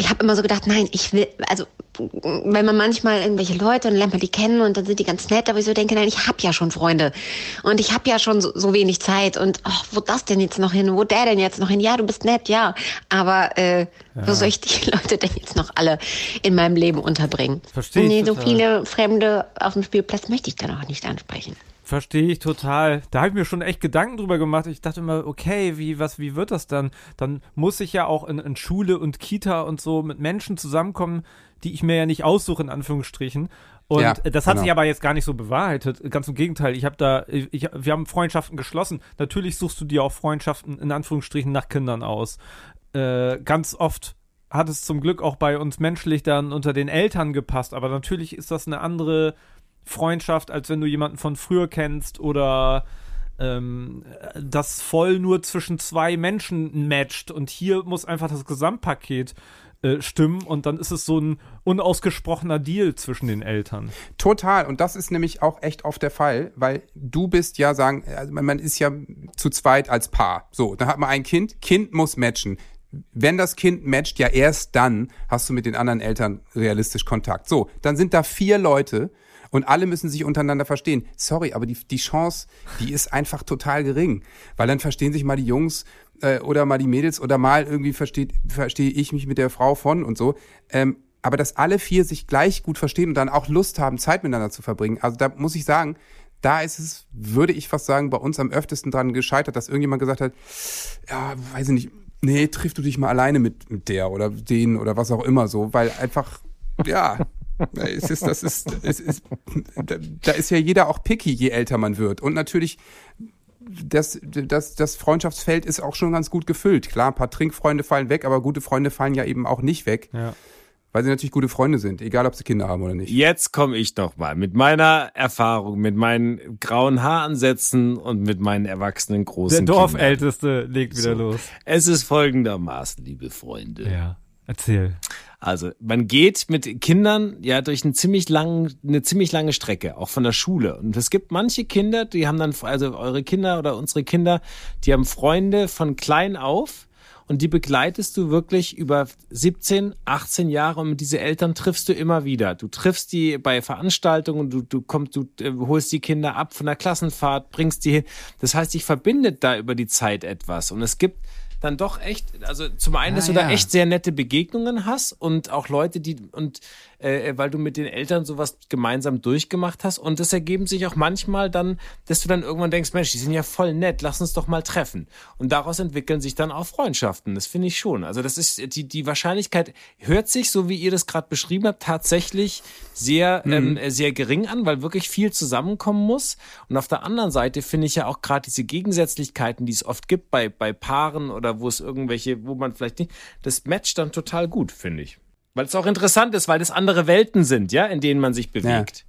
Ich habe immer so gedacht, nein, ich will, also wenn man manchmal irgendwelche Leute und lernt man die kennen und dann sind die ganz nett, aber ich so denke, nein, ich habe ja schon Freunde und ich habe ja schon so, so wenig Zeit und oh, wo das denn jetzt noch hin, wo der denn jetzt noch hin? Ja, du bist nett, ja, aber äh, wo soll ich die (laughs) Leute denn jetzt noch alle in meinem Leben unterbringen? Versteh ich Nee, so viele Fremde auf dem Spielplatz möchte ich dann auch nicht ansprechen. Verstehe ich total. Da habe ich mir schon echt Gedanken drüber gemacht. Ich dachte immer, okay, wie, was, wie wird das dann? Dann muss ich ja auch in, in Schule und Kita und so mit Menschen zusammenkommen, die ich mir ja nicht aussuche, in Anführungsstrichen. Und Ja, das hat genau. sich aber jetzt gar nicht so bewahrheitet. Ganz im Gegenteil. Ich habe da, ich, wir haben Freundschaften geschlossen. Natürlich suchst du dir auch Freundschaften in Anführungsstrichen nach Kindern aus. Äh, ganz oft hat es zum Glück auch bei uns menschlich dann unter den Eltern gepasst. Aber natürlich ist das eine andere Freundschaft, als wenn du jemanden von früher kennst oder ähm, das voll nur zwischen zwei Menschen matcht. Und hier muss einfach das Gesamtpaket äh, stimmen und dann ist es so ein unausgesprochener Deal zwischen den Eltern. Total. Und das ist nämlich auch echt oft der Fall, weil du bist ja sagen, also man ist ja zu zweit als Paar. So, dann hat man ein Kind, Kind muss matchen. Wenn das Kind matcht, ja erst dann hast du mit den anderen Eltern realistisch Kontakt. So, dann sind da vier Leute und alle müssen sich untereinander verstehen. Sorry, aber die, die Chance, die ist einfach total gering. Weil dann verstehen sich mal die Jungs äh, oder mal die Mädels oder mal irgendwie versteht, verstehe ich mich mit der Frau von und so. Ähm, aber dass alle vier sich gleich gut verstehen und dann auch Lust haben, Zeit miteinander zu verbringen. Also da muss ich sagen, da ist es, würde ich fast sagen, bei uns am öftesten dran gescheitert, dass irgendjemand gesagt hat, ja, weiß ich nicht, nee, triff du dich mal alleine mit, mit der oder den oder was auch immer so, weil einfach, ja, es ist, das ist, es ist, da, da ist ja jeder auch picky, je älter man wird. Und natürlich, das, das, das Freundschaftsfeld ist auch schon ganz gut gefüllt. Klar, ein paar Trinkfreunde fallen weg, aber gute Freunde fallen ja eben auch nicht weg, Ja. weil sie natürlich gute Freunde sind, egal ob sie Kinder haben oder nicht. Jetzt komme ich noch mal mit meiner Erfahrung, mit meinen grauen Haaransätzen und mit meinen erwachsenen Der großen Kindern. Dorfälteste legt wieder So. los. Es ist folgendermaßen, liebe Freunde. Ja, erzähl. Also, man geht mit Kindern ja durch einen ziemlich langen, eine ziemlich lange Strecke, auch von der Schule. Und es gibt manche Kinder, die haben dann, also eure Kinder oder unsere Kinder, die haben Freunde von klein auf, und die begleitest du wirklich über 17, 18 Jahre und diese Eltern triffst du immer wieder. Du triffst die bei Veranstaltungen, du, du kommst, du äh, holst die Kinder ab von der Klassenfahrt, bringst die hin. Das heißt, ich verbindet da über die Zeit etwas und es gibt dann doch echt, also zum einen, dass Ah, du da ja. echt sehr nette Begegnungen hast und auch Leute, die und äh, weil du mit den Eltern sowas gemeinsam durchgemacht hast und es ergeben sich auch manchmal dann, dass du dann irgendwann denkst, Mensch, die sind ja voll nett, lass uns doch mal treffen und daraus entwickeln sich dann auch Freundschaften. Das finde ich schon. Also das ist die die Wahrscheinlichkeit hört sich so wie ihr das gerade beschrieben habt tatsächlich sehr ähm, sehr gering an, weil wirklich viel zusammenkommen muss und auf der anderen Seite finde ich ja auch gerade diese Gegensätzlichkeiten, die es oft gibt bei bei Paaren oder wo es irgendwelche, wo man vielleicht nicht, das matcht dann total gut, finde ich. Weil es auch interessant ist, weil das andere Welten sind, ja, in denen man sich bewegt.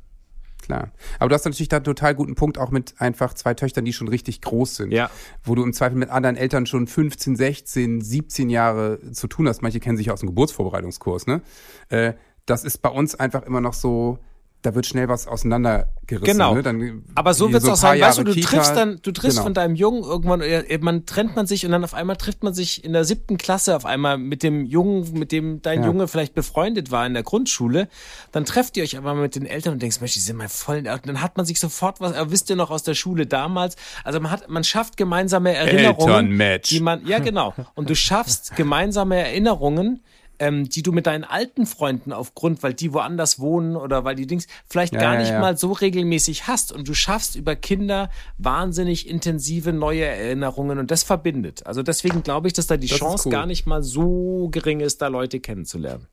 Klar. Aber du hast natürlich da einen total guten Punkt, auch mit einfach zwei Töchtern, die schon richtig groß sind. Ja. Wo du im Zweifel mit anderen Eltern schon 15, 16, 17 Jahre zu tun hast. Manche kennen sich aus dem Geburtsvorbereitungskurs, ne? Äh, das ist bei uns einfach immer noch so, da wird schnell was auseinandergerissen. Genau. Ne? Dann, Aber so wird es ein auch sein, weißt du, Jahre du Kita. triffst dann, du triffst Genau. von deinem Jungen irgendwann, äh, man trennt man sich und dann auf einmal trifft man sich in der siebten Klasse auf einmal mit dem Jungen, mit dem dein Ja. Junge vielleicht befreundet war in der Grundschule. Dann trefft ihr euch aber mit den Eltern und denkst, Mensch, die sind mal voll, und dann hat man sich sofort was, wisst ihr noch aus der Schule damals? Also man hat, man schafft gemeinsame Erinnerungen. Elternmatch. Die man, ja genau. Und du schaffst gemeinsame Erinnerungen, ähm, die du mit deinen alten Freunden aufgrund, weil die woanders wohnen oder weil die Dings vielleicht Ja, gar nicht ja. mal so regelmäßig hast und du schaffst über Kinder wahnsinnig intensive neue Erinnerungen und das verbindet. Also deswegen glaube ich, dass da die Das Chance cool. gar nicht mal so gering ist, da Leute kennenzulernen.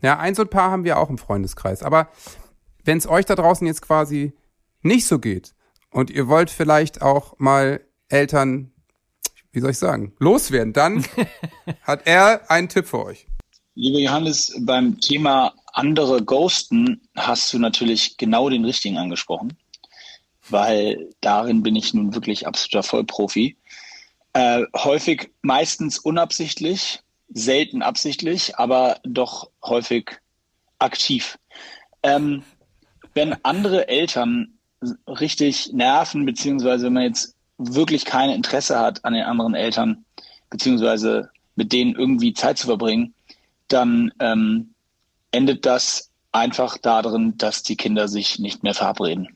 Ja, ein so ein paar haben wir auch im Freundeskreis. Aber wenn es euch da draußen jetzt quasi nicht so geht und ihr wollt vielleicht auch mal Eltern, wie soll ich sagen, loswerden, dann (laughs) hat er einen Tipp für euch. Lieber Johannes, beim Thema andere Ghosten hast du natürlich genau den richtigen angesprochen, weil darin bin ich nun wirklich absoluter Vollprofi. Äh, häufig meistens unabsichtlich, selten absichtlich, aber doch häufig aktiv. Ähm, wenn andere Eltern richtig nerven, beziehungsweise wenn man jetzt wirklich kein Interesse hat an den anderen Eltern, beziehungsweise mit denen irgendwie Zeit zu verbringen, dann ähm, endet das einfach darin, dass die Kinder sich nicht mehr verabreden.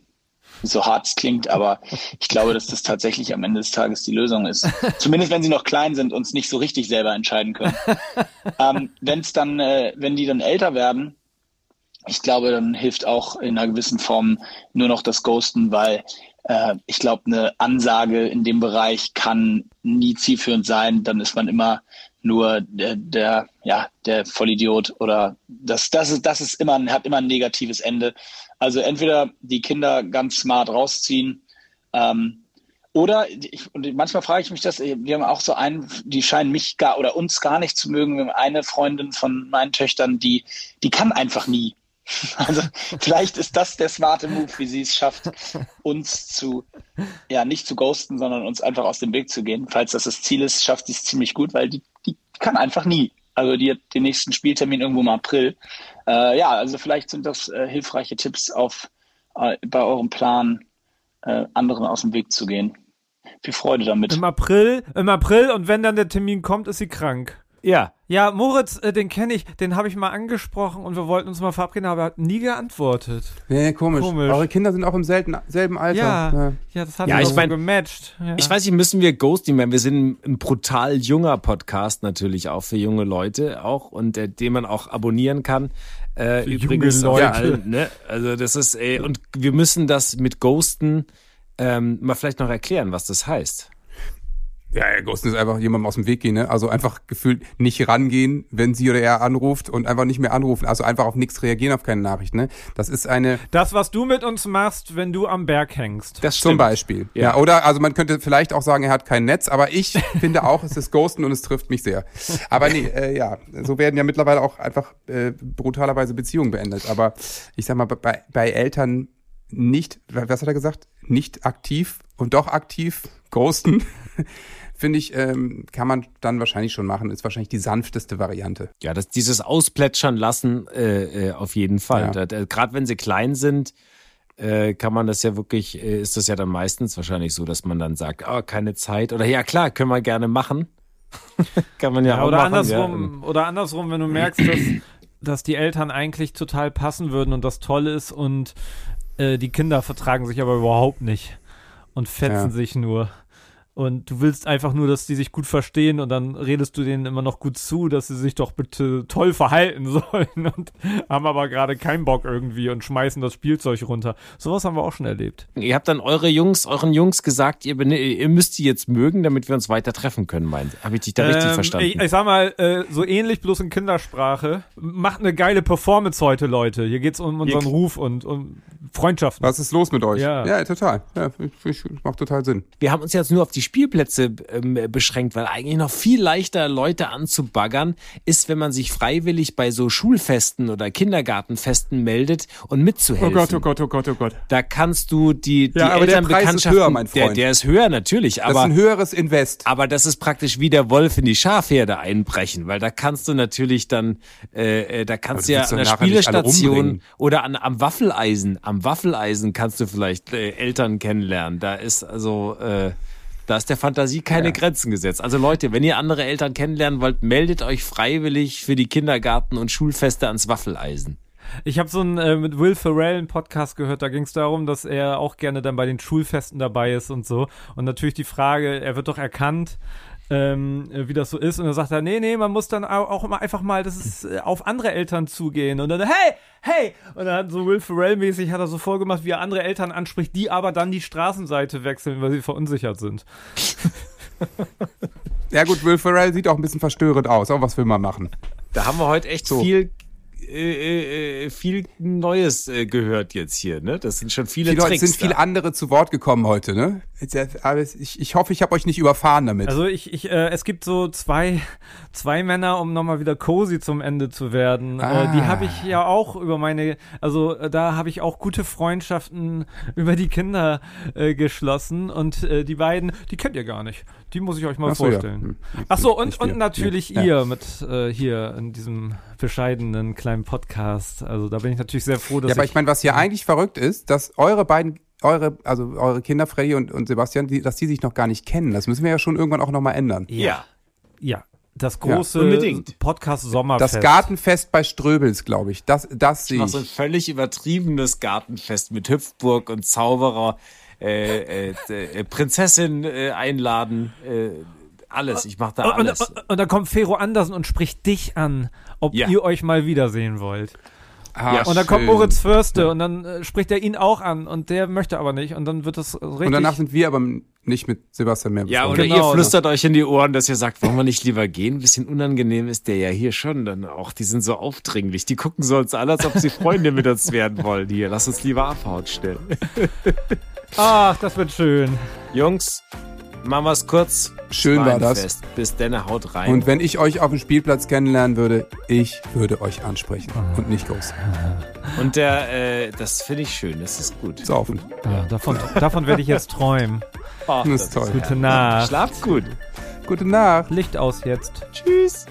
So hart es klingt, aber ich glaube, dass das tatsächlich am Ende des Tages die Lösung ist. (laughs) Zumindest wenn sie noch klein sind und es nicht so richtig selber entscheiden können. (laughs) ähm, wenn es dann, äh, wenn die dann älter werden, ich glaube, dann hilft auch in einer gewissen Form nur noch das Ghosten, weil äh, ich glaube, eine Ansage in dem Bereich kann nie zielführend sein. Dann ist man immer nur der, der ja, der Vollidiot oder das, das ist, das ist immer, hat immer ein negatives Ende. Also entweder die Kinder ganz smart rausziehen, ähm, oder ich, und manchmal frage ich mich das, wir haben auch so einen, die scheinen mich gar oder uns gar nicht zu mögen. Wir haben eine Freundin von meinen Töchtern, die, die kann einfach nie. (laughs) Also vielleicht ist das der smarte Move, wie sie es schafft, uns zu, ja, nicht zu ghosten, sondern uns einfach aus dem Weg zu gehen. Falls das das Ziel ist, schafft sie es ziemlich gut, weil die, die kann einfach nie. Also die hat den nächsten Spieltermin irgendwo im April. Äh, ja, also vielleicht sind das äh, hilfreiche Tipps auf äh, bei eurem Plan, äh, anderen aus dem Weg zu gehen. Viel Freude damit. Im April, im April und wenn dann der Termin kommt, ist sie krank. Ja. Ja, Moritz, äh, den kenne ich, den habe ich mal angesprochen und wir wollten uns mal verabreden, aber er hat nie geantwortet. Nee, komisch. Komisch. Eure Kinder sind auch im selten, selben Alter. Ja, ja, das hat Ja, ja, ich so mein- gematcht. Ja. Ich weiß nicht, müssen wir Ghosting werden? Wir sind ein brutal junger Podcast natürlich auch für junge Leute auch und äh, den man auch abonnieren kann. Äh, Für übrigens junge Leute. allen, ne? Also das ist äh, und wir müssen das mit Ghosten ähm, mal vielleicht noch erklären, was das heißt. Ja, ja, Ghosten ist einfach jemandem aus dem Weg gehen, ne? Also einfach gefühlt nicht rangehen, wenn sie oder er anruft und einfach nicht mehr anrufen. Also einfach auf nichts reagieren, auf keine Nachricht, ne? Das ist eine, das, was du mit uns machst, wenn du am Berg hängst. Das zum Beispiel. Ja. Ja. oder, also man könnte vielleicht auch sagen, er hat kein Netz, aber ich (laughs) finde auch, es ist Ghosten und es trifft mich sehr. Aber nee, äh, ja, so werden ja mittlerweile auch einfach äh, brutalerweise Beziehungen beendet. Aber ich sag mal, bei, bei Eltern nicht, was hat er gesagt? Nicht aktiv und doch aktiv ghosten, finde ich, ähm, kann man dann wahrscheinlich schon machen. Ist wahrscheinlich die sanfteste Variante. Ja, das, dieses Ausplätschern lassen äh, äh, auf jeden Fall. Ja. Gerade wenn sie klein sind, äh, kann man das ja wirklich, äh, ist das ja dann meistens wahrscheinlich so, dass man dann sagt, oh, keine Zeit oder ja klar, können wir gerne machen. (laughs) Kann man ja, Ja, auch oder machen. andersrum, oder andersrum, wenn du merkst, dass, dass die Eltern eigentlich total passen würden und das toll ist und äh, die Kinder vertragen sich aber überhaupt nicht und fetzen Ja. sich nur. Und du willst einfach nur, dass die sich gut verstehen und dann redest du denen immer noch gut zu, dass sie sich doch bitte toll verhalten (laughs) sollen und haben aber gerade keinen Bock irgendwie und schmeißen das Spielzeug runter. Sowas haben wir auch schon erlebt. Ihr habt dann eure Jungs, euren Jungs gesagt, ihr, ihr müsst die jetzt mögen, damit wir uns weiter treffen können, meint. Habe ich dich da richtig Ähm, verstanden? Ich, ich sag mal, äh, so ähnlich bloß in Kindersprache. Macht eine geile Performance heute, Leute. Hier geht's um unseren Ihr- Ruf und um Freundschaften. Was ist los mit euch? Ja. ja total. Ja, ich, ich, macht total Sinn. wir haben uns jetzt nur auf die Spielplätze ähm, beschränkt, weil eigentlich noch viel leichter Leute anzubaggern ist, wenn man sich freiwillig bei so Schulfesten oder Kindergartenfesten meldet und mitzuhelfen. Gott, oh Gott, oh Gott. Da kannst du die, die Ja, aber der Preis ist höher, mein Der, Freund. der ist höher natürlich, Das aber ist ein höheres Invest. aber das ist praktisch wie der Wolf in die Schafherde einbrechen, weil da kannst du natürlich dann, äh, äh, da kannst du ja an der Spielestation oder an, am Waffeleisen, am Waffeleisen kannst du vielleicht äh, Eltern kennenlernen. Da ist also, äh, da ist der Fantasie keine Grenzen gesetzt. Also Leute, wenn ihr andere Eltern kennenlernen wollt, meldet euch freiwillig für die Kindergarten- und Schulfeste ans Waffeleisen. Ich habe so einen äh, mit Will Ferrell einen Podcast gehört, da ging es darum, dass er auch gerne dann bei den Schulfesten dabei ist und so. Und natürlich die Frage, er wird doch erkannt, ähm, äh, wie das so ist. Und dann sagt er, nee, nee, man muss dann au- auch immer einfach mal, das ist äh, auf andere Eltern zugehen. Und dann, hey, hey! Und dann hat so Will Ferrell-mäßig hat er so vorgemacht, wie er andere Eltern anspricht, die aber dann die Straßenseite wechseln, weil sie verunsichert sind. (laughs) Ja gut, Will Ferrell sieht auch ein bisschen verstörend aus. Aber was will man machen? Da haben wir heute echt So. viel äh, äh, viel Neues äh, gehört jetzt hier, ne? Das sind schon viele Die Leute Tricks. sind viele da. andere zu Wort gekommen heute, ne? Äh, Aber ich, ich hoffe, ich habe euch nicht überfahren damit. Also ich, ich äh, es gibt so zwei, zwei Männer, um nochmal wieder cozy zum Ende zu werden. Äh, die Ah. habe ich ja auch über meine, also äh, da habe ich auch gute Freundschaften (laughs) über die Kinder äh, geschlossen und äh, die beiden, die kennt ihr gar nicht. Die muss ich euch mal Ach so, ja. vorstellen. Hm, Ach so, und, und natürlich Ja. ihr mit äh, hier in diesem bescheidenen kleinen Podcast. Also da bin ich natürlich sehr froh, dass Ja, aber ich ich meine, was hier eigentlich verrückt ist, dass eure beiden, eure, also eure Kinder, Freddy und, und Sebastian, die, dass die sich noch gar nicht kennen. Das müssen wir ja schon irgendwann auch nochmal ändern. Ja. ja, das Ja, große unbedingt. Podcast Sommerfest. Das Gartenfest bei Ströbels, glaube ich. Das, das sehe noch ich. so ein völlig übertriebenes Gartenfest mit Hüpfburg und Zauberer, äh, äh, äh, Prinzessin äh, einladen, äh, alles. Ich mache da Und, alles. und, und dann kommt Fero Andersen und spricht dich an, ob Ja. ihr euch mal wiedersehen wollt. Ah, Und dann kommt schön. Moritz Förste und dann äh, spricht er ihn auch an und der möchte aber nicht und dann wird das richtig. Und danach sind wir aber nicht mit Sebastian mehr Ja, oder Genau, ihr flüstert euch in die Ohren, dass ihr sagt, wollen wir nicht lieber gehen? Ein bisschen unangenehm ist der ja hier schon dann auch. Die sind so aufdringlich. Die gucken so uns an, als ob sie Freunde mit uns werden wollen hier. Lass uns lieber abhauen schnell. (laughs) Ach, das wird schön. Jungs, machen wir's kurz. Schön war das. Fest. Bis dann, haut rein. Und wenn ich euch auf dem Spielplatz kennenlernen würde, ich würde euch ansprechen und nicht groß. (laughs) Und der, äh, das finde ich schön, das ist gut. Saufen. Ja, davon, davon werde ich jetzt träumen. Ach, Das ist toll. Gute Nacht. Schlaft gut. Gute Nacht. Licht aus jetzt. Tschüss.